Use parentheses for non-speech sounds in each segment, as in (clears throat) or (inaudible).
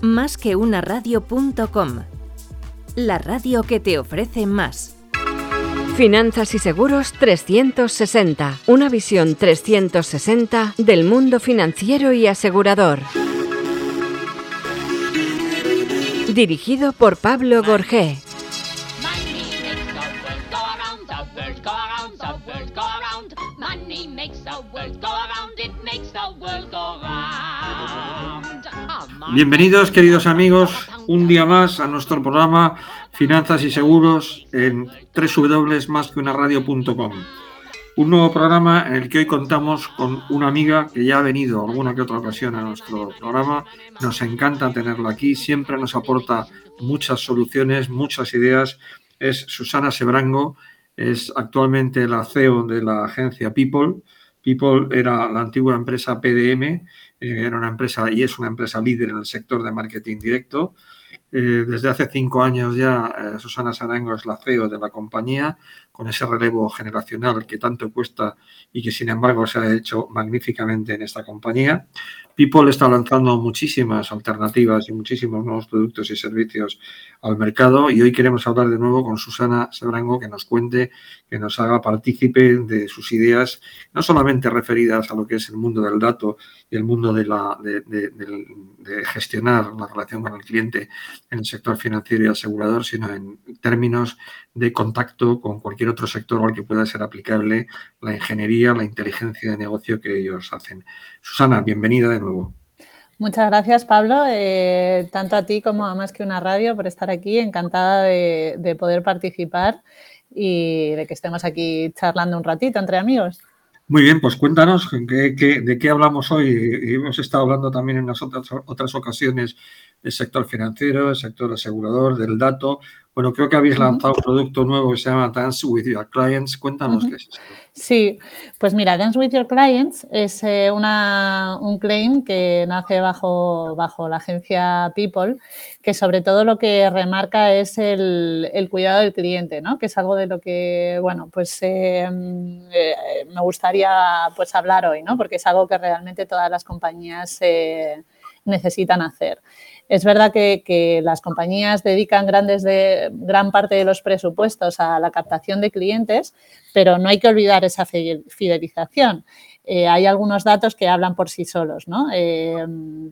Más que una radio.com. La radio que te ofrece más. Finanzas y Seguros 360. Una visión 360 del mundo financiero y asegurador. Dirigido por Pablo Gorgé. Bienvenidos, queridos amigos, un día más a nuestro programa Finanzas y Seguros en www.masqueunaradio.com. Un nuevo programa en el que hoy contamos con una amiga que ya ha venido alguna que otra ocasión a nuestro programa. Nos encanta tenerla aquí, siempre nos aporta muchas soluciones, muchas ideas. Es Susana Sebrango, es actualmente la CEO de la agencia People. People era la antigua empresa PDM era una empresa y es una empresa líder en el sector de marketing directo. Desde hace cinco años ya eh, Susana Sarango es la CEO de la compañía, con ese relevo generacional que tanto cuesta y que sin embargo se ha hecho magníficamente en esta compañía. People está lanzando muchísimas alternativas y muchísimos nuevos productos y servicios al mercado y hoy queremos hablar de nuevo con Susana Sebrango que nos cuente, que nos haga partícipe de sus ideas, no solamente referidas a lo que es el mundo del dato y el mundo de, la, de, gestionar la relación con el cliente en el sector financiero y asegurador, sino en términos de contacto con cualquier otro sector al que pueda ser aplicable la ingeniería, la inteligencia de negocio que ellos hacen. Susana, bienvenida de nuevo. Muchas gracias, Pablo, eh, tanto a ti como a Más que una radio por estar aquí. Encantada de, poder participar y de que estemos aquí charlando un ratito entre amigos. Muy bien, pues cuéntanos de qué hablamos hoy. Hemos estado hablando también en las otras, otras ocasiones del sector financiero, el sector asegurador, del dato. Bueno, creo que habéis lanzado un producto nuevo que se llama Dance with Your Clients. Cuéntanos qué es esto. Sí, pues mira, Dance with Your Clients es eh, una, un claim que nace bajo, bajo la agencia People, que sobre todo lo que remarca es el, cuidado del cliente, ¿no? Que es algo de lo que, bueno, pues eh, eh, me gustaría pues hablar hoy, ¿no? Porque es algo que realmente todas las compañías necesitan hacer. Es verdad que, las compañías dedican grandes de, gran parte de los presupuestos a la captación de clientes, pero no hay que olvidar esa fidelización. Eh, hay algunos datos que hablan por sí solos, ¿no? Eh,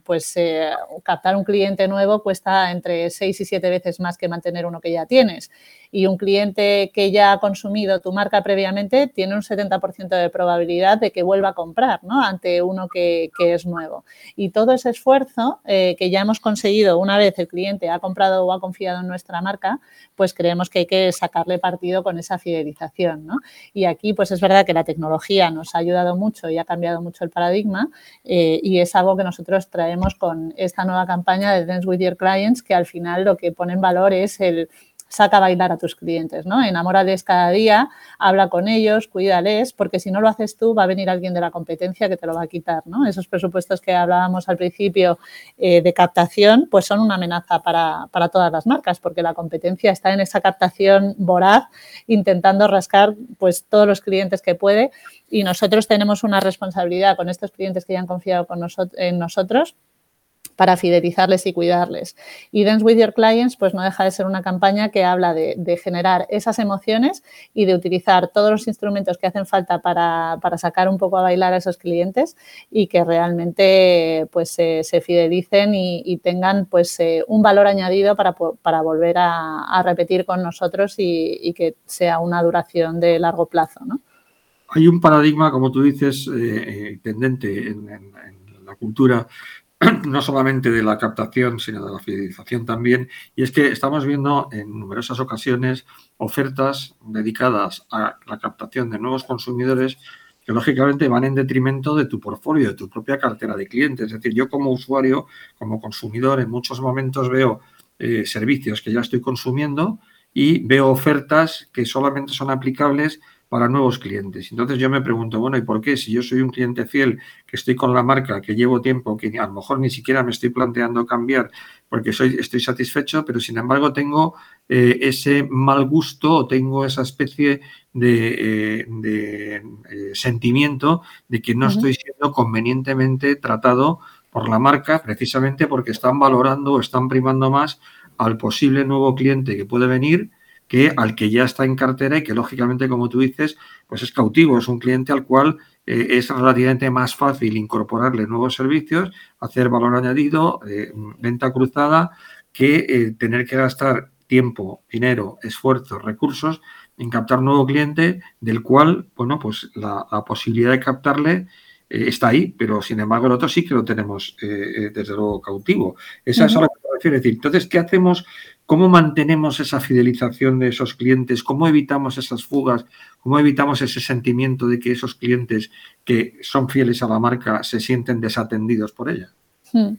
pues eh, captar un cliente nuevo cuesta entre seis y siete veces más que mantener uno que ya tienes y un cliente que ya ha consumido tu marca previamente tiene un 70% de probabilidad de que vuelva a comprar ¿no? ante uno que, es nuevo. Y todo ese esfuerzo eh, que ya hemos conseguido una vez el cliente ha comprado o ha confiado en nuestra marca, pues creemos que hay que sacarle partido con esa fidelización. ¿no? Y aquí pues es verdad que la tecnología nos ha ayudado mucho y ha cambiado mucho el paradigma eh, y es algo que nosotros traemos con esta nueva campaña de Dance with Your Clients que al final lo que pone en valor es el saca a bailar a tus clientes, ¿no? Enamórales cada día, habla con ellos, cuídales, porque si no lo haces tú, va a venir alguien de la competencia que te lo va a quitar, ¿no? Esos presupuestos que hablábamos al principio eh, de captación, pues son una amenaza para, para, todas las marcas, porque la competencia está en esa captación voraz, intentando rascar, pues, todos los clientes que puede, y nosotros tenemos una responsabilidad con estos clientes que ya han confiado con en nosotros para fidelizarles y cuidarles. Y Dance with Your Clients, pues no deja de ser una campaña que habla de, generar esas emociones y de utilizar todos los instrumentos que hacen falta para, sacar un poco a bailar a esos clientes y que realmente pues se, fidelicen y, tengan pues eh, un valor añadido para, volver a, repetir con nosotros y, que sea una duración de largo plazo. ¿no? Hay un paradigma, como tú dices, eh, eh, tendente en la cultura (clears throat) no solamente de la captación, sino de la fidelización también. Y es que estamos viendo en numerosas ocasiones ofertas dedicadas a la captación de nuevos consumidores que lógicamente van en detrimento de tu portfolio, de tu propia cartera de clientes. Es decir, yo como usuario, como consumidor, en muchos momentos veo eh, servicios que ya estoy consumiendo y veo ofertas que solamente son aplicables para nuevos clientes. Entonces yo me pregunto, bueno, ¿y por qué? Si yo soy un cliente fiel, que estoy con la marca, que llevo tiempo, que a lo mejor ni siquiera me estoy planteando cambiar porque soy, estoy satisfecho, pero sin embargo tengo eh, ese mal gusto o tengo esa especie de, eh, eh, sentimiento de que no estoy siendo convenientemente tratado por la marca precisamente porque están valorando o están primando más al posible nuevo cliente que puede venir que al que ya está en cartera y que lógicamente, como tú dices, pues es cautivo, es un cliente al cual eh, es relativamente más fácil incorporarle nuevos servicios, hacer valor añadido, eh, venta cruzada, que eh, tener que gastar tiempo, dinero, esfuerzos, recursos en captar nuevo cliente del cual, bueno, pues la, posibilidad de captarle está ahí, pero sin embargo el otro sí que lo tenemos desde luego cautivo. Esa es a lo que me refiero. decir, entonces, ¿qué hacemos ¿Cómo mantenemos esa fidelización de esos clientes? ¿Cómo evitamos esas fugas? ¿Cómo evitamos ese sentimiento de que esos clientes que son fieles a la marca se sienten desatendidos por ella? Hmm.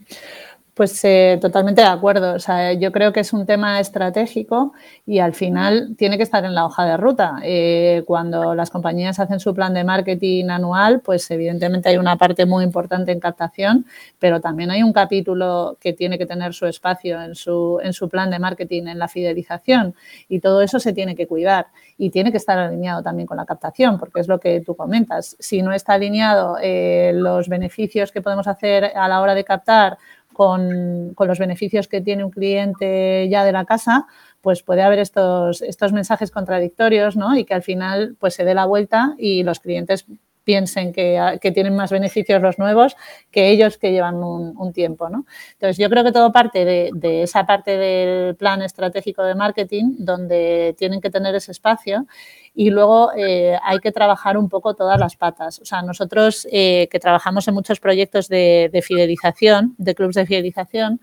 Pues eh, totalmente de acuerdo. O sea, yo creo que es un tema estratégico y al final tiene que estar en la hoja de ruta. Eh, cuando las compañías hacen su plan de marketing anual, pues evidentemente hay una parte muy importante en captación, pero también hay un capítulo que tiene que tener su espacio en su, en su plan de marketing, en la fidelización y todo eso se tiene que cuidar y tiene que estar alineado también con la captación, porque es lo que tú comentas. Si no está alineado eh, los beneficios que podemos hacer a la hora de captar con, los beneficios que tiene un cliente ya de la casa, pues puede haber estos, estos mensajes contradictorios, ¿no? Y que al final pues se dé la vuelta y los clientes piensen que, tienen más beneficios los nuevos que ellos que llevan un, tiempo. ¿no? Entonces, yo creo que todo parte de, de, esa parte del plan estratégico de marketing, donde tienen que tener ese espacio y luego eh, hay que trabajar un poco todas las patas. O sea, nosotros eh, que trabajamos en muchos proyectos de, fidelización, de clubes de fidelización,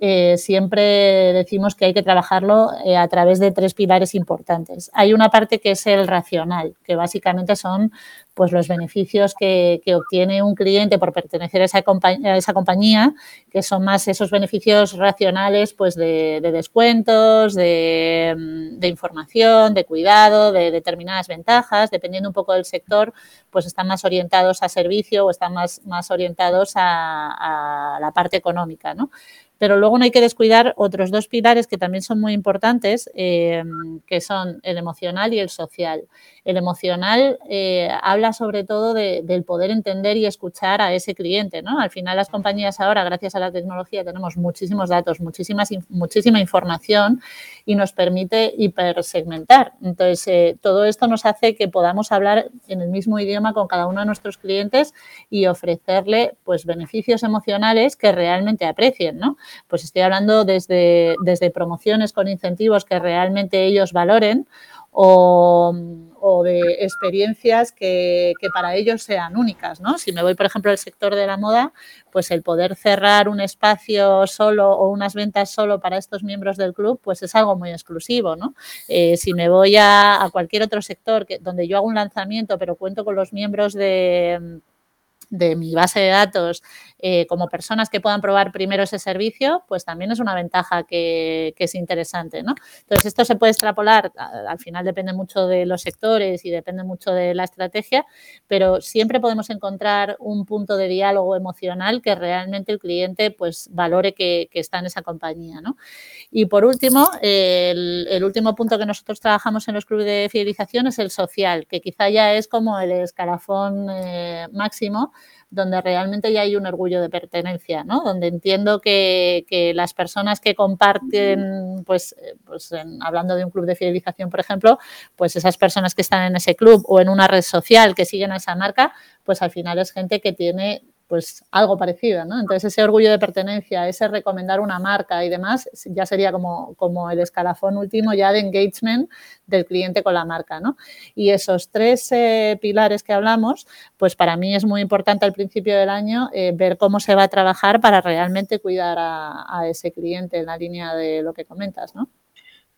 eh, siempre decimos que hay que trabajarlo a través de tres pilares importantes. Hay una parte que es el racional, que básicamente son pues los beneficios que, obtiene un cliente por pertenecer a esa, compañía, que son más esos beneficios racionales pues de, descuentos, de, información, de cuidado, de determinadas ventajas, dependiendo un poco del sector, pues están más orientados a servicio o están más, más orientados a, a la parte económica, ¿no? Pero luego no hay que descuidar otros dos pilares que también son muy importantes, eh, que son el emocional y el social. El emocional eh, habla sobre todo del poder entender y escuchar a ese cliente. ¿no? Al final las compañías ahora, gracias a la tecnología, tenemos muchísimos datos, muchísimas, muchísima información y nos permite hipersegmentar. Entonces, eh, todo esto nos hace que podamos hablar en el mismo idioma con cada uno de nuestros clientes y ofrecerle pues, beneficios emocionales que realmente aprecien. ¿no? Pues estoy hablando desde, desde promociones con incentivos que realmente ellos valoren o, de experiencias que, para ellos sean únicas, ¿no? Si me voy, por ejemplo, al sector de la moda, pues el poder cerrar un espacio solo o unas ventas solo para estos miembros del club, pues es algo muy exclusivo, ¿no? Eh, si me voy a, a, cualquier otro sector que, donde yo hago un lanzamiento, pero cuento con los miembros de de mi base de datos eh, como personas que puedan probar primero ese servicio, pues también es una ventaja que, es interesante. ¿no? Entonces, esto se puede extrapolar, al final depende mucho de los sectores y depende mucho de la estrategia, pero siempre podemos encontrar un punto de diálogo emocional que realmente el cliente pues valore que, está en esa compañía. ¿no? Y por último, el, último punto que nosotros trabajamos en los clubes de fidelización es el social, que quizá ya es como el escalafón eh, máximo donde realmente ya hay un orgullo de pertenencia, ¿no? Donde entiendo que, las personas que comparten, pues, eh, pues hablando de un club de fidelización, por ejemplo, pues esas personas que están en ese club o en una red social que siguen a esa marca, pues al final es gente que tiene pues algo parecido, ¿no? Entonces ese orgullo de pertenencia, ese recomendar una marca y demás, ya sería como, como el escalafón último ya de engagement del cliente con la marca, ¿no? Y esos tres eh, pilares que hablamos, pues para mí es muy importante al principio del año eh, ver cómo se va a trabajar para realmente cuidar a, a ese cliente en la línea de lo que comentas, ¿no?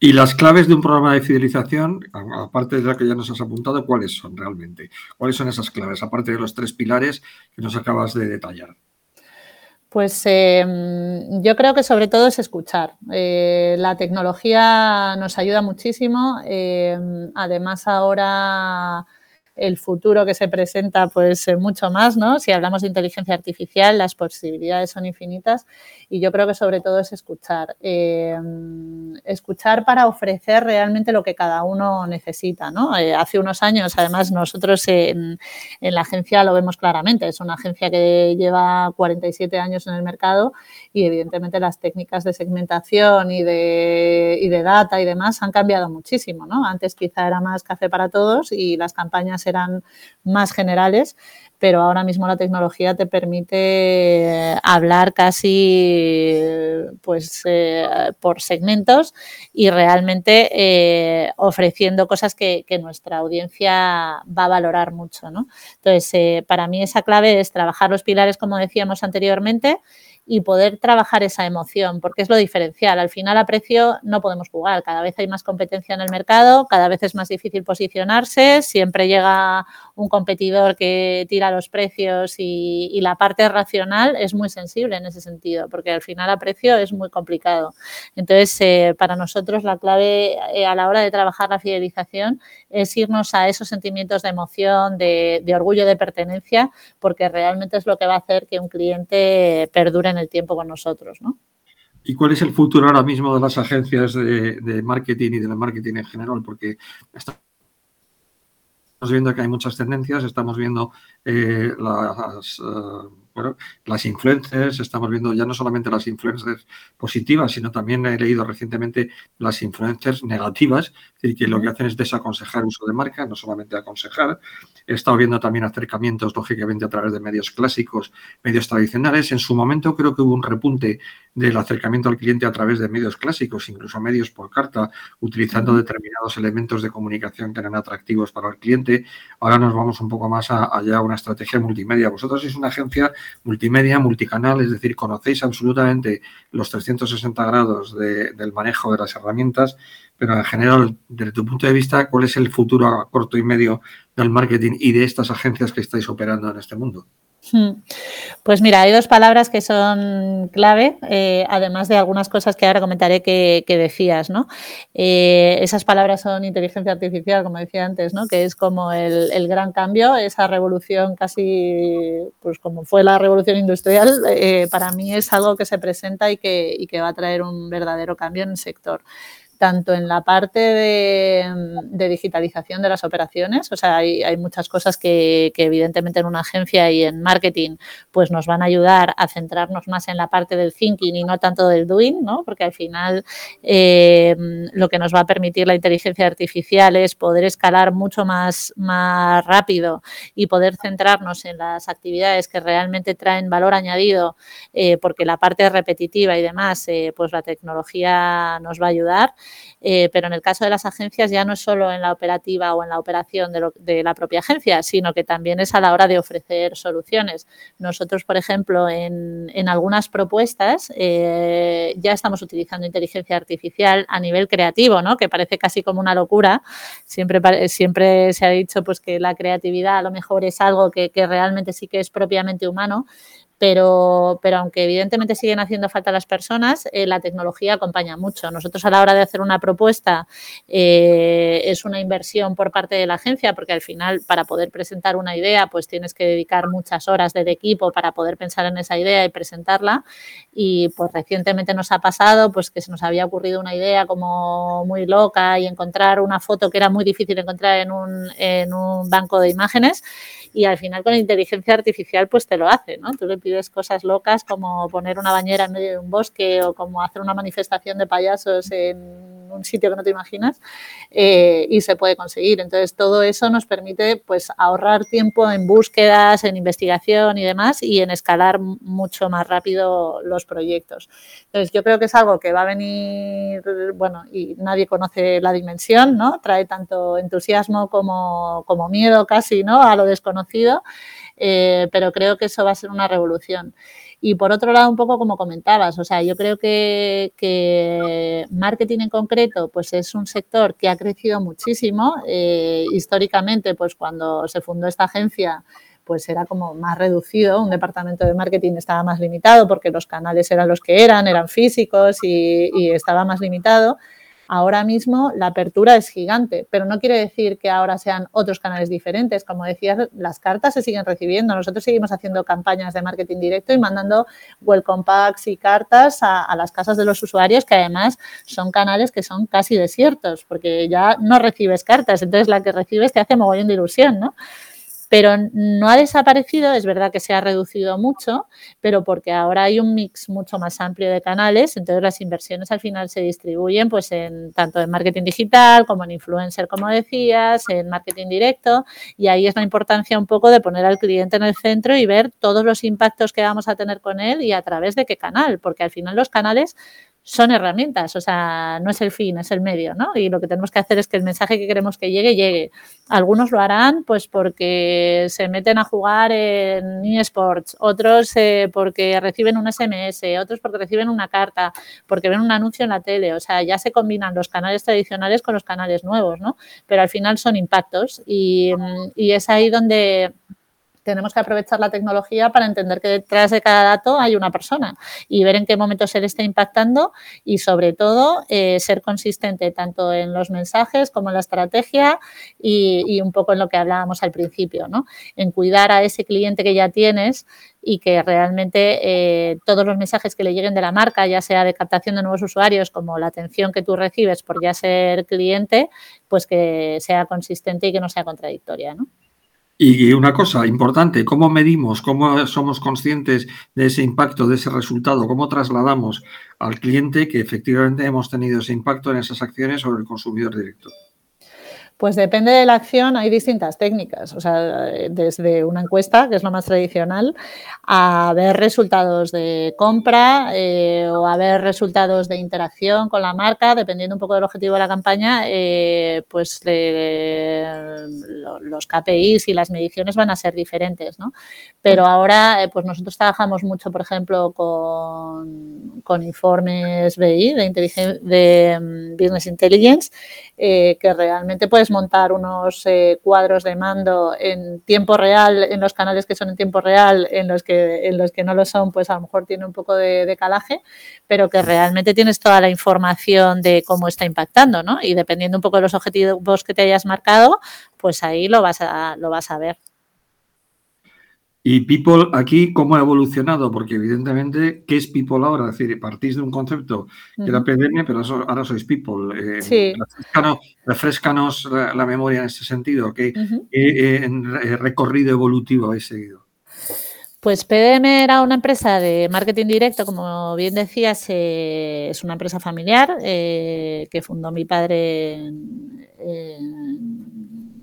Y las claves de un programa de fidelización, aparte de la que ya nos has apuntado, ¿cuáles son realmente? ¿Cuáles son esas claves, aparte de los tres pilares que nos acabas de detallar? Pues em, yo creo que sobre todo es escuchar. Eh, la tecnología nos ayuda muchísimo. Em, además, ahora el futuro que se presenta, pues eh, mucho más, ¿no? Si hablamos de inteligencia artificial, las posibilidades son infinitas y yo creo que sobre todo es escuchar. Eh, escuchar para ofrecer realmente lo que cada uno necesita, ¿no? hace unos años, además, nosotros en, en la agencia lo vemos claramente, es una agencia que lleva 47 años en el mercado y evidentemente las técnicas de segmentación y de, y de data y demás han cambiado muchísimo, ¿no? Antes quizá era más café para todos y las campañas eran más generales, pero ahora mismo la tecnología te permite hablar casi pues eh, por segmentos y realmente eh, ofreciendo cosas que, nuestra audiencia va a valorar mucho. ¿no? Entonces, eh, para mí esa clave es trabajar los pilares, como decíamos anteriormente, y poder trabajar esa emoción, porque es lo diferencial. Al final a precio no podemos jugar, cada vez hay más competencia en el mercado, cada vez es más difícil posicionarse, siempre llega un competidor que tira los precios y, la parte racional es muy sensible en ese sentido, porque al final a precio es muy complicado. Entonces, eh, para nosotros la clave eh, a la hora de trabajar la fidelización es irnos a esos sentimientos de emoción, de, de orgullo, de pertenencia, porque realmente es lo que va a hacer que un cliente perdure en el tiempo con nosotros, ¿no? ¿Y cuál es el futuro ahora mismo de las agencias de, marketing y del marketing en general? Porque estamos viendo que hay muchas tendencias, estamos viendo eh, las, eh, bueno, las influencers, estamos viendo ya no solamente las influencers positivas, sino también he leído recientemente las influencers negativas, es decir, que lo que hacen es desaconsejar uso de marca, no solamente aconsejar. He estado viendo también acercamientos, lógicamente, a través de medios clásicos, medios tradicionales. En su momento creo que hubo un repunte del acercamiento al cliente a través de medios clásicos, incluso medios por carta, utilizando determinados elementos de comunicación que eran atractivos para el cliente. Ahora nos vamos un poco más allá a una estrategia multimedia. Vosotros sois una agencia multimedia, multicanal, es decir, conocéis absolutamente los 360 grados del manejo de las herramientas, pero en general, desde tu punto de vista, ¿cuál es el futuro a corto y medio del marketing y de estas agencias que estáis operando en este mundo? Hmm. Pues mira, hay dos palabras que son clave, eh, además de algunas cosas que ahora comentaré que, decías, ¿no? Eh, esas palabras son inteligencia artificial, como decía antes, ¿no? Que es como el, gran cambio, esa revolución casi, pues como fue la revolución industrial, eh, para mí es algo que se presenta y que, y que va a traer un verdadero cambio en el sector tanto en la parte de, digitalización de las operaciones, o sea, hay, muchas cosas que, evidentemente en una agencia y en marketing pues nos van a ayudar a centrarnos más en la parte del thinking y no tanto del doing, ¿no? Porque al final eh, lo que nos va a permitir la inteligencia artificial es poder escalar mucho más, más rápido y poder centrarnos en las actividades que realmente traen valor añadido, eh, porque la parte repetitiva y demás, eh, pues la tecnología nos va a ayudar. Eh, pero en el caso de las agencias ya no es solo en la operativa o en la operación de, la propia agencia, sino que también es a la hora de ofrecer soluciones. Nosotros, por ejemplo, en, algunas propuestas eh, ya estamos utilizando inteligencia artificial a nivel creativo, ¿no? que parece casi como una locura. Siempre, siempre se ha dicho pues, que la creatividad a lo mejor es algo que realmente sí que es propiamente humano, pero, pero aunque evidentemente siguen haciendo falta las personas, eh, la tecnología acompaña mucho. Nosotros a la hora de hacer una propuesta eh, es una inversión por parte de la agencia, porque al final para poder presentar una idea, pues tienes que dedicar muchas horas del equipo para poder pensar en esa idea y presentarla. Y pues recientemente nos ha pasado pues que se nos había ocurrido una idea como muy loca y encontrar una foto que era muy difícil encontrar en un, en un banco de imágenes y al final con inteligencia artificial pues te lo hace, ¿no? Pides cosas locas como poner una bañera en medio de un bosque o como hacer una manifestación de payasos en un sitio que no te imaginas eh, y se puede conseguir. Entonces, todo eso nos permite pues ahorrar tiempo en búsquedas, en investigación y demás y en escalar mucho más rápido los proyectos. Entonces, yo creo que es algo que va a venir, bueno, y nadie conoce la dimensión, ¿no? Trae tanto entusiasmo como, como miedo casi, ¿no? A lo desconocido, eh, pero creo que eso va a ser una revolución. Y por otro lado, un poco como comentabas, o sea, yo creo que, marketing en concreto, pues es un sector que ha crecido muchísimo. Eh, históricamente, pues cuando se fundó esta agencia, pues era como más reducido, un departamento de marketing estaba más limitado porque los canales eran los que eran, eran físicos y, y estaba más limitado. Ahora mismo la apertura es gigante, pero no quiere decir que ahora sean otros canales diferentes. Como decías, las cartas se siguen recibiendo. Nosotros seguimos haciendo campañas de marketing directo y mandando welcome packs y cartas a, las casas de los usuarios, que además son canales que son casi desiertos, porque ya no recibes cartas, entonces la que recibes te hace mogollón de ilusión, ¿no? Pero no ha desaparecido, es verdad que se ha reducido mucho, pero porque ahora hay un mix mucho más amplio de canales, entonces las inversiones al final se distribuyen pues en tanto en marketing digital como en influencer, como decías, en marketing directo, y ahí es la importancia un poco de poner al cliente en el centro y ver todos los impactos que vamos a tener con él y a través de qué canal, porque al final los canales son herramientas, o sea, no es el fin, es el medio, ¿no? Y lo que tenemos que hacer es que el mensaje que queremos que llegue, llegue. Algunos lo harán pues porque se meten a jugar en eSports, otros eh, porque reciben un SMS, otros porque reciben una carta, porque ven un anuncio en la tele, o sea, ya se combinan los canales tradicionales con los canales nuevos, ¿no? Pero al final son impactos y, y es ahí donde tenemos que aprovechar la tecnología para entender que detrás de cada dato hay una persona y ver en qué momento se le está impactando y sobre todo eh, ser consistente tanto en los mensajes como en la estrategia y, un poco en lo que hablábamos al principio, ¿no? En cuidar a ese cliente que ya tienes y que realmente eh, todos los mensajes que le lleguen de la marca, ya sea de captación de nuevos usuarios como la atención que tú recibes por ya ser cliente, pues que sea consistente y que no sea contradictoria, ¿no? Y una cosa importante, ¿cómo medimos, cómo somos conscientes de ese impacto, de ese resultado? ¿Cómo trasladamos al cliente que efectivamente hemos tenido ese impacto en esas acciones sobre el consumidor directo? Pues depende de la acción, hay distintas técnicas. O sea, desde una encuesta, que es lo más tradicional, a ver resultados de compra eh, o a ver resultados de interacción con la marca, dependiendo un poco del objetivo de la campaña, eh, pues los KPIs y las mediciones van a ser diferentes, ¿no? Pero ahora, eh, pues nosotros trabajamos mucho, por ejemplo, con, informes BI, de, de mm, Business Intelligence, que realmente puedes montar unos eh, cuadros de mando en tiempo real, en los canales que son en tiempo real, en los que, en los que no lo son, pues a lo mejor tiene un poco de, calaje, pero que realmente tienes toda la información de cómo está impactando, ¿no? Y dependiendo un poco de los objetivos que te hayas marcado, pues ahí lo vas a, lo vas a ver. Y People aquí, ¿cómo ha evolucionado? Porque evidentemente, ¿qué es People ahora? Es decir, partís de un concepto que era PDM, pero ahora sois People. Eh, sí. refrescanos, la, memoria en ese sentido. ¿Qué, eh, recorrido evolutivo habéis seguido? Pues PDM era una empresa de marketing directo, como bien decías, eh, es una empresa familiar que fundó mi padre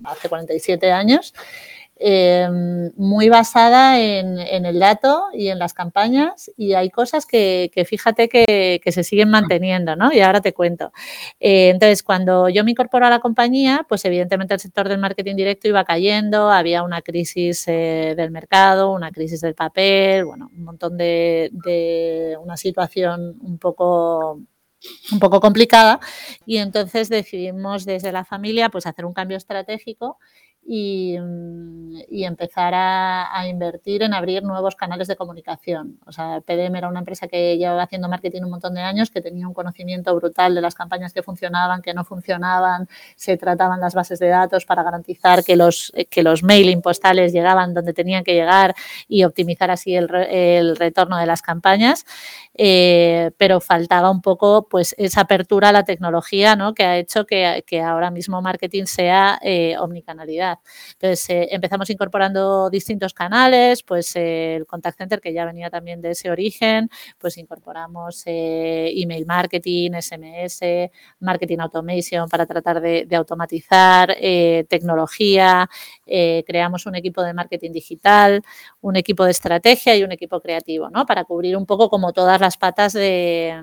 hace 47 años Em, muy basada en, el dato y en las campañas y hay cosas que, fíjate que, se siguen manteniendo, ¿no? Y ahora te cuento. Eh, entonces, cuando yo me incorporo a la compañía, pues evidentemente el sector del marketing directo iba cayendo, había una crisis eh, del mercado, una crisis del papel, bueno, un montón de, de una situación un poco un poco complicada y entonces decidimos desde la familia pues hacer un cambio estratégico Mm, y, empezar a, invertir en abrir nuevos canales de comunicación. O sea, PDM era una empresa que llevaba haciendo marketing un montón de años, que tenía un conocimiento brutal de las campañas que funcionaban, que no funcionaban, se trataban las bases de datos para garantizar que los, que los mailing postales llegaban donde tenían que llegar y optimizar así el, el retorno de las campañas. Eh, pero faltaba un poco pues esa apertura a la tecnología ¿no? que ha hecho que, ahora mismo marketing sea eh, omnicanalidad. Entonces eh, empezamos incorporando distintos canales, pues el contact center que ya venía también de ese origen, pues incorporamos email marketing, SMS, marketing automation para tratar de, automatizar, tecnología, creamos un equipo de marketing digital, un equipo de estrategia y un equipo creativo, ¿no? Para cubrir un poco como todas las patas de,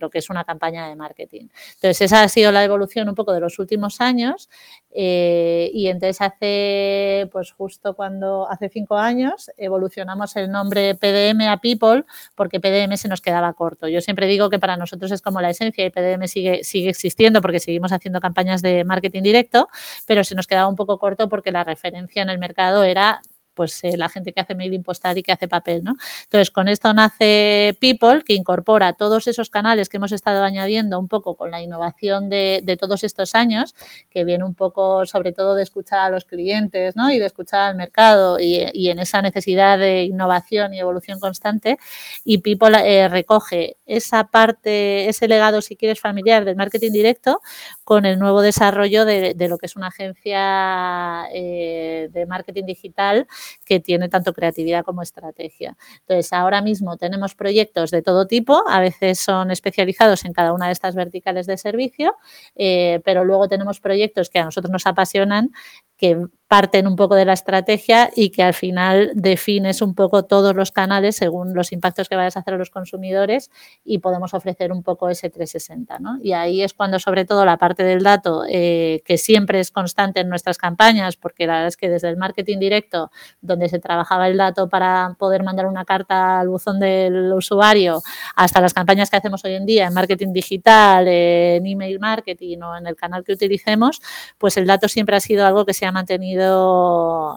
lo que es una campaña de marketing. Entonces, esa ha sido la evolución un poco de los últimos años eh, y entonces hace, pues justo cuando, hace cinco años, evolucionamos el nombre PDM a People porque PDM se nos quedaba corto. Yo siempre digo que para nosotros es como la esencia y PDM sigue, sigue existiendo porque seguimos haciendo campañas de marketing directo, pero se nos quedaba un poco corto porque la referencia en el mercado era pues eh, la gente que hace mailing postal y que hace papel, ¿no? Entonces, con esto nace People, que incorpora todos esos canales que hemos estado añadiendo un poco con la innovación de, todos estos años, que viene un poco sobre todo de escuchar a los clientes, ¿no? Y de escuchar al mercado y, en esa necesidad de innovación y evolución constante. Y People eh, recoge esa parte, ese legado, si quieres, familiar del marketing directo con el nuevo desarrollo de, lo que es una agencia eh, de marketing digital que tiene tanto creatividad como estrategia. Entonces, ahora mismo tenemos proyectos de todo tipo, a veces son especializados en cada una de estas verticales de servicio, eh, pero luego tenemos proyectos que a nosotros nos apasionan que parten un poco de la estrategia y que al final defines un poco todos los canales según los impactos que vayas a hacer a los consumidores y podemos ofrecer un poco ese 360. ¿no? Y ahí es cuando sobre todo la parte del dato, eh, que siempre es constante en nuestras campañas, porque la verdad es que desde el marketing directo, donde se trabajaba el dato para poder mandar una carta al buzón del usuario, hasta las campañas que hacemos hoy en día en marketing digital, en email marketing o en el canal que utilicemos, pues el dato siempre ha sido algo que se ha mantenido,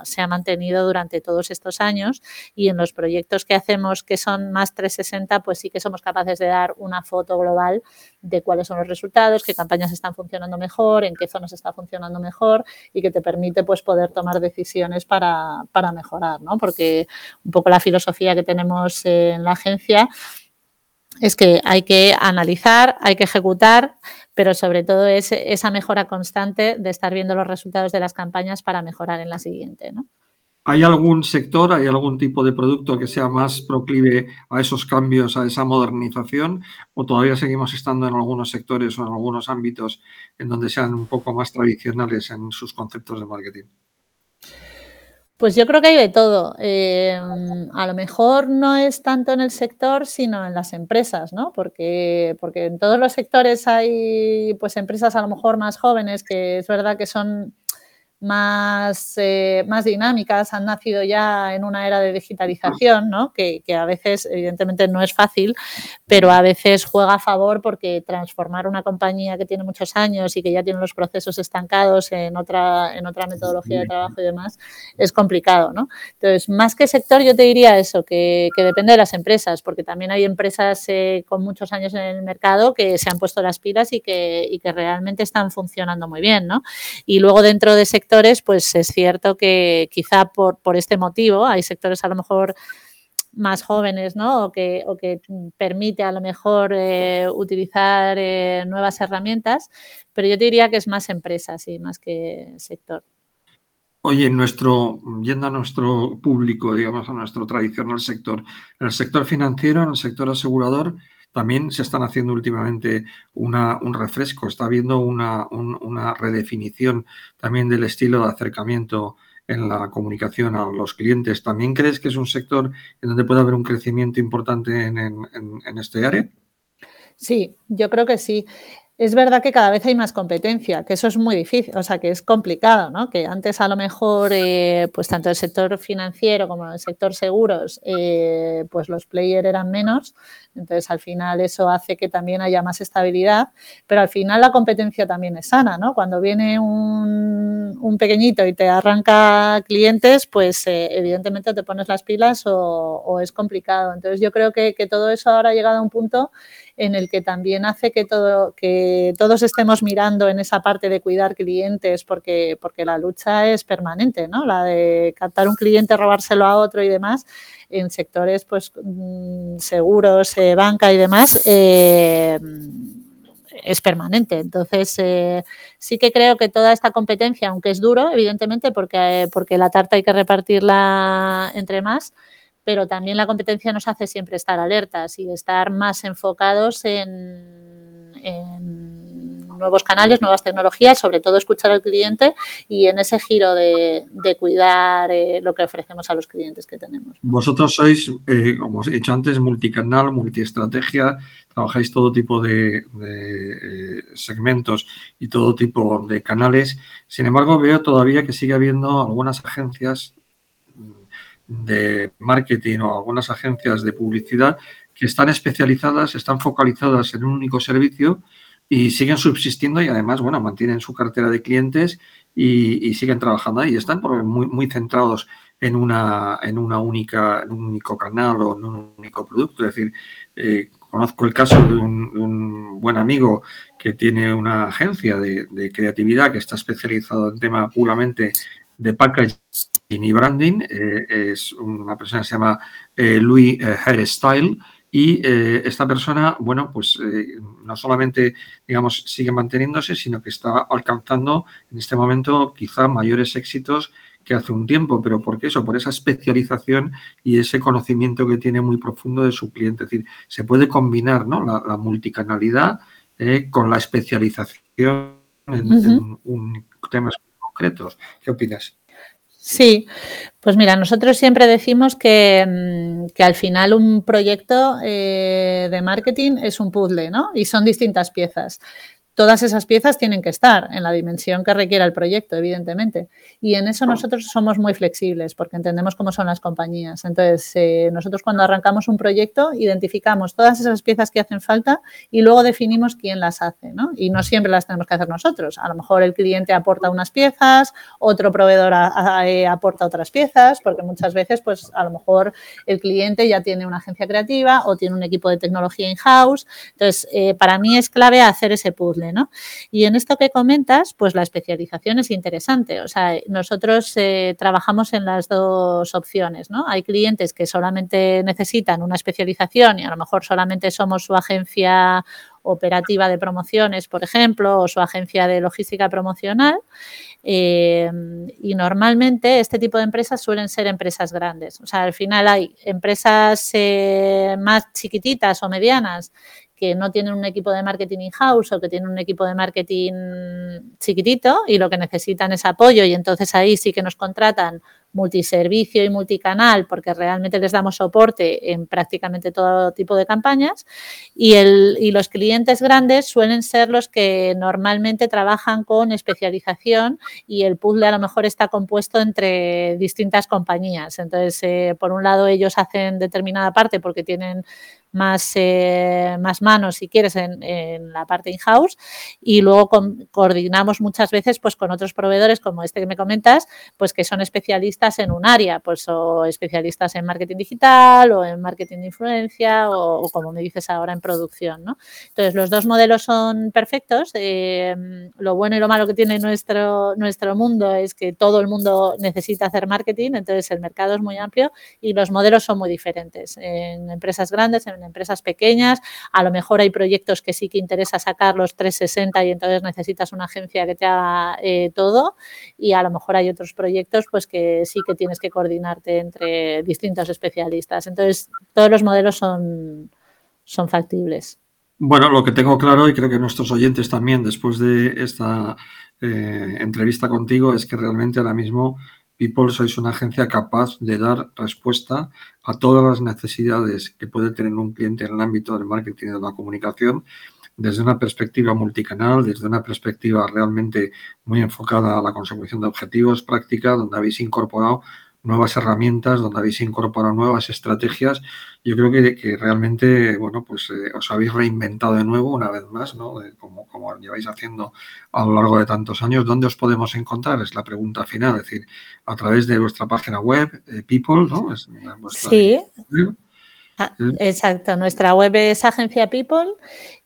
se ha mantenido durante todos estos años y en los proyectos que hacemos que son más 360, pues sí que somos capaces de dar una foto global de cuáles son los resultados, qué campañas están funcionando mejor, en qué zonas está funcionando mejor y que te permite pues poder tomar decisiones para, para mejorar, ¿no? Porque un poco la filosofía que tenemos en la agencia es que hay que analizar, hay que ejecutar, pero sobre todo es esa mejora constante de estar viendo los resultados de las campañas para mejorar en la siguiente. ¿no? ¿Hay algún sector, hay algún tipo de producto que sea más proclive a esos cambios, a esa modernización? ¿O todavía seguimos estando en algunos sectores o en algunos ámbitos en donde sean un poco más tradicionales en sus conceptos de marketing? Pues yo creo que hay de todo. Eh, a lo mejor no es tanto en el sector, sino en las empresas, ¿no? Porque, porque en todos los sectores hay pues empresas a lo mejor más jóvenes que es verdad que son más, eh, más dinámicas, han nacido ya en una era de digitalización, ¿no? que, a veces, evidentemente, no es fácil, pero a veces juega a favor porque transformar una compañía que tiene muchos años y que ya tiene los procesos estancados en otra, en otra metodología de trabajo y demás, es complicado. ¿no? Entonces, más que sector, yo te diría eso, que, depende de las empresas, porque también hay empresas eh, con muchos años en el mercado que se han puesto las pilas y que, y que realmente están funcionando muy bien. ¿no? Y luego dentro de sector pues es cierto que quizá por, por este motivo hay sectores a lo mejor más jóvenes, ¿no? O que, o que permite a lo mejor eh, utilizar eh, nuevas herramientas, pero yo diría que es más empresa, sí, más que sector. Oye, nuestro, yendo a nuestro público, digamos, a nuestro tradicional sector, en el sector financiero, en el sector asegurador, también se están haciendo últimamente una, un refresco, está habiendo una, una redefinición también del estilo de acercamiento en la comunicación a los clientes. ¿También crees que es un sector en donde puede haber un crecimiento importante en, en, este área? Sí, yo creo que sí. Es verdad que cada vez hay más competencia, que eso es muy difícil, o sea, que es complicado, ¿no? Que antes a lo mejor, eh, pues tanto el sector financiero como el sector seguros, eh, pues los players eran menos, entonces al final eso hace que también haya más estabilidad, pero al final la competencia también es sana, ¿no? Cuando viene un, pequeñito y te arranca clientes, pues eh, evidentemente te pones las pilas o, es complicado. Entonces yo creo que, que todo eso ahora ha llegado a un punto en el que también hace que, todo, que todos estemos mirando en esa parte de cuidar clientes, porque, porque la lucha es permanente, ¿no? La de captar un cliente, robárselo a otro y demás, en sectores pues mm, seguros, eh, banca y demás. Eh, es permanente. Entonces, eh, sí que creo que toda esta competencia, aunque es duro, evidentemente, porque, porque la tarta hay que repartirla entre más, pero también la competencia nos hace siempre estar alertas y estar más enfocados en, nuevos canales, nuevas tecnologías, sobre todo escuchar al cliente y en ese giro de, cuidar eh, lo que ofrecemos a los clientes que tenemos. Vosotros sois, eh, como os he dicho antes, multicanal, multiestrategia, trabajáis todo tipo de, eh, segmentos y todo tipo de canales. Sin embargo, veo todavía que sigue habiendo algunas agencias de marketing o algunas agencias de publicidad que están especializadas, están focalizadas en un único servicio y siguen subsistiendo y además, bueno, mantienen su cartera de clientes y, siguen trabajando ahí. Están muy, muy centrados en una, en una única, en un único canal o en un único producto. Es decir, eh, conozco el caso de un, buen amigo que tiene una agencia de, creatividad que está especializado en tema puramente de packaging y branding. Eh, es una persona que se llama eh, Louis Hairstyle y eh, esta persona, bueno, pues eh, no solamente, digamos, sigue manteniéndose, sino que está alcanzando en este momento quizá mayores éxitos que hace un tiempo. ¿Pero por qué eso? Por esa especialización y ese conocimiento que tiene muy profundo de su cliente. Es decir, se puede combinar ¿no? la, multicanalidad eh, con la especialización en, en un, temas concretos. ¿Qué opinas? Sí, pues mira, nosotros siempre decimos que, mm, que al final un proyecto eh, de marketing es un puzzle, ¿no? Y son distintas piezas todas esas piezas tienen que estar en la dimensión que requiera el proyecto, evidentemente. Y en eso nosotros somos muy flexibles porque entendemos cómo son las compañías. Entonces, eh, nosotros cuando arrancamos un proyecto identificamos todas esas piezas que hacen falta y luego definimos quién las hace. ¿no? Y no siempre las tenemos que hacer nosotros. A lo mejor el cliente aporta unas piezas, otro proveedor eh, aporta otras piezas, porque muchas veces, pues a lo mejor el cliente ya tiene una agencia creativa o tiene un equipo de tecnología in-house. Entonces, eh, para mí es clave hacer ese puzzle. Y en esto que comentas, pues la especialización es interesante. O sea, nosotros eh, trabajamos en las dos opciones, ¿no? Hay clientes que solamente necesitan una especialización y a lo mejor solamente somos su agencia operativa de promociones, por ejemplo, o su agencia de logística promocional. Eh, y normalmente este tipo de empresas suelen ser empresas grandes. O sea, al final hay empresas eh, más chiquititas o medianas que no tienen un equipo de marketing in-house o que tienen un equipo de marketing chiquitito y lo que necesitan es apoyo y entonces ahí sí que nos contratan multiservicio y multicanal porque realmente les damos soporte en prácticamente todo tipo de campañas y, el, y los clientes grandes suelen ser los que normalmente trabajan con especialización y el puzzle a lo mejor está compuesto entre distintas compañías. Entonces, eh, por un lado, ellos hacen determinada parte porque tienen más, eh, más manos, si quieres, en, en la parte in-house y luego coordinamos muchas veces pues, con otros proveedores como este que me comentas, pues que son especialistas en un área, pues o especialistas en marketing digital o en marketing de influencia o, como me dices ahora en producción. ¿no? Entonces, los dos modelos son perfectos. Eh, lo bueno y lo malo que tiene nuestro, nuestro mundo es que todo el mundo necesita hacer marketing, entonces el mercado es muy amplio y los modelos son muy diferentes. En empresas grandes, en empresas pequeñas. A lo mejor hay proyectos que sí que interesa sacar los 360 y entonces necesitas una agencia que te haga eh, todo. Y a lo mejor hay otros proyectos pues que sí que tienes que coordinarte entre distintos especialistas. Entonces, todos los modelos son, son factibles. Bueno, lo que tengo claro y creo que nuestros oyentes también después de esta eh, entrevista contigo es que realmente ahora mismo People sois una agencia capaz de dar respuesta a todas las necesidades que puede tener un cliente en el ámbito del marketing y de la comunicación desde una perspectiva multicanal, desde una perspectiva realmente muy enfocada a la consecución de objetivos práctica, donde habéis incorporado nuevas herramientas, donde habéis incorporado nuevas estrategias. Yo creo que, que realmente, bueno, pues eh, os habéis reinventado de nuevo una vez más, ¿no? como, como lleváis haciendo a lo largo de tantos años. ¿Dónde os podemos encontrar? Es la pregunta final. Es decir, a través de vuestra página web, eh, People, ¿no? Es sí. Ah, exacto, nuestra web es Agencia People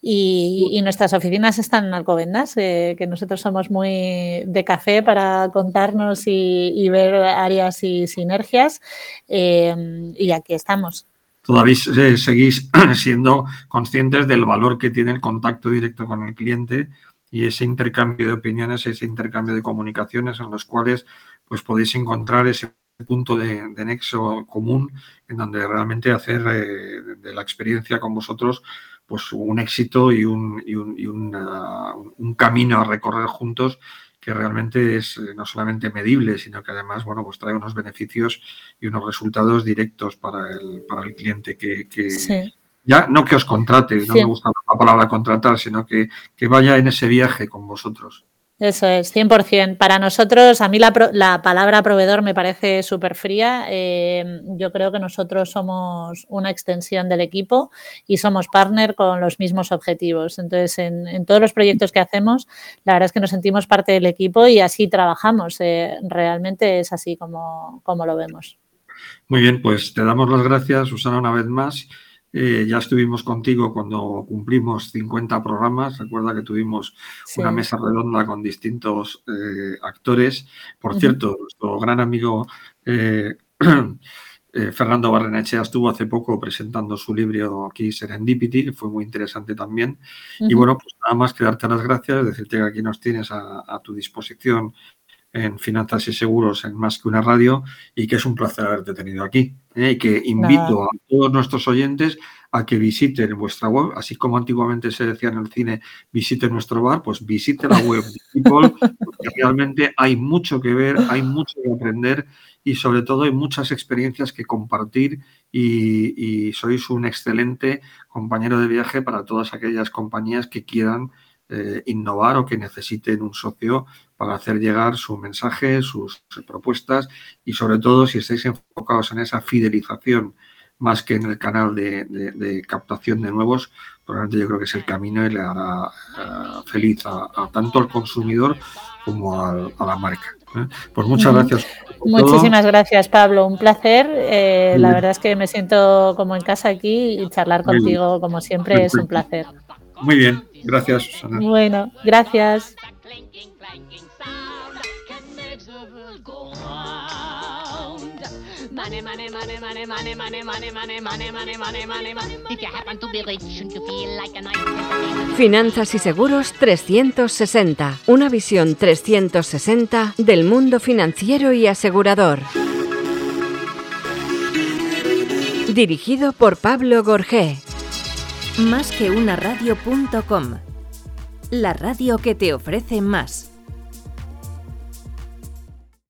y, nuestras oficinas están en Alcobendas, eh, que nosotros somos muy de café para contarnos y, ver áreas y sinergias em, y aquí estamos. Todavía seguís (clears throat) siendo conscientes del valor que tiene el contacto directo con el cliente y ese intercambio de opiniones, ese intercambio de comunicaciones en los cuales pues podéis encontrar ese punto de, nexo común en donde realmente hacer eh, de la experiencia con vosotros pues un éxito y un, y un, y un camino a recorrer juntos que realmente es eh, no solamente medible, sino que además, bueno, pues trae unos beneficios y unos resultados directos para el, para el cliente que, ya no que os contrate, no me gusta la palabra contratar, sino que, que vaya en ese viaje con vosotros. Eso es, 100%. Para nosotros, a mí la, la palabra proveedor me parece súper fría. Eh, yo creo que nosotros somos una extensión del equipo y somos partner con los mismos objetivos. Entonces, en, todos los proyectos que hacemos, la verdad es que nos sentimos parte del equipo y así trabajamos. Eh, realmente es así como, como lo vemos. Muy bien, pues te damos las gracias, Susana, una vez más. Eh, ya estuvimos contigo cuando cumplimos 50 programas. Recuerda que tuvimos una mesa redonda con distintos eh, actores. Por cierto, nuestro gran amigo (clears throat) eh, Fernando Barrenechea estuvo hace poco presentando su libro aquí, Serendipity, que fue muy interesante también. Y bueno, pues nada más que darte las gracias, decirte que aquí nos tienes a tu disposición en Finanzas y Seguros en Más que una radio y que es un placer haberte tenido aquí. ¿eh? Y que invito a todos nuestros oyentes a que visiten vuestra web, así como antiguamente se decía en el cine, visite nuestro bar, pues visite la web de People, porque realmente hay mucho que ver, hay mucho que aprender y sobre todo hay muchas experiencias que compartir y, y sois un excelente compañero de viaje para todas aquellas compañías que quieran eh, innovar o que necesiten un socio para hacer llegar su mensaje, sus propuestas y sobre todo si estáis enfocados en esa fidelización más que en el canal de, captación de nuevos, probablemente yo creo que es el camino y le hará eh, feliz a, tanto al consumidor como a, la marca. ¿eh? Pues muchas gracias. Muchísimas gracias, Pablo. Un placer. la verdad es que me siento como en casa aquí y charlar contigo, como siempre, es un placer. Muy bien, gracias, Susana. Bueno, gracias. Finanzas y Seguros 360. Una visión 360 del mundo financiero y asegurador. Dirigido por Pablo Gorgé. Más que una radio.com. La radio que te ofrece más.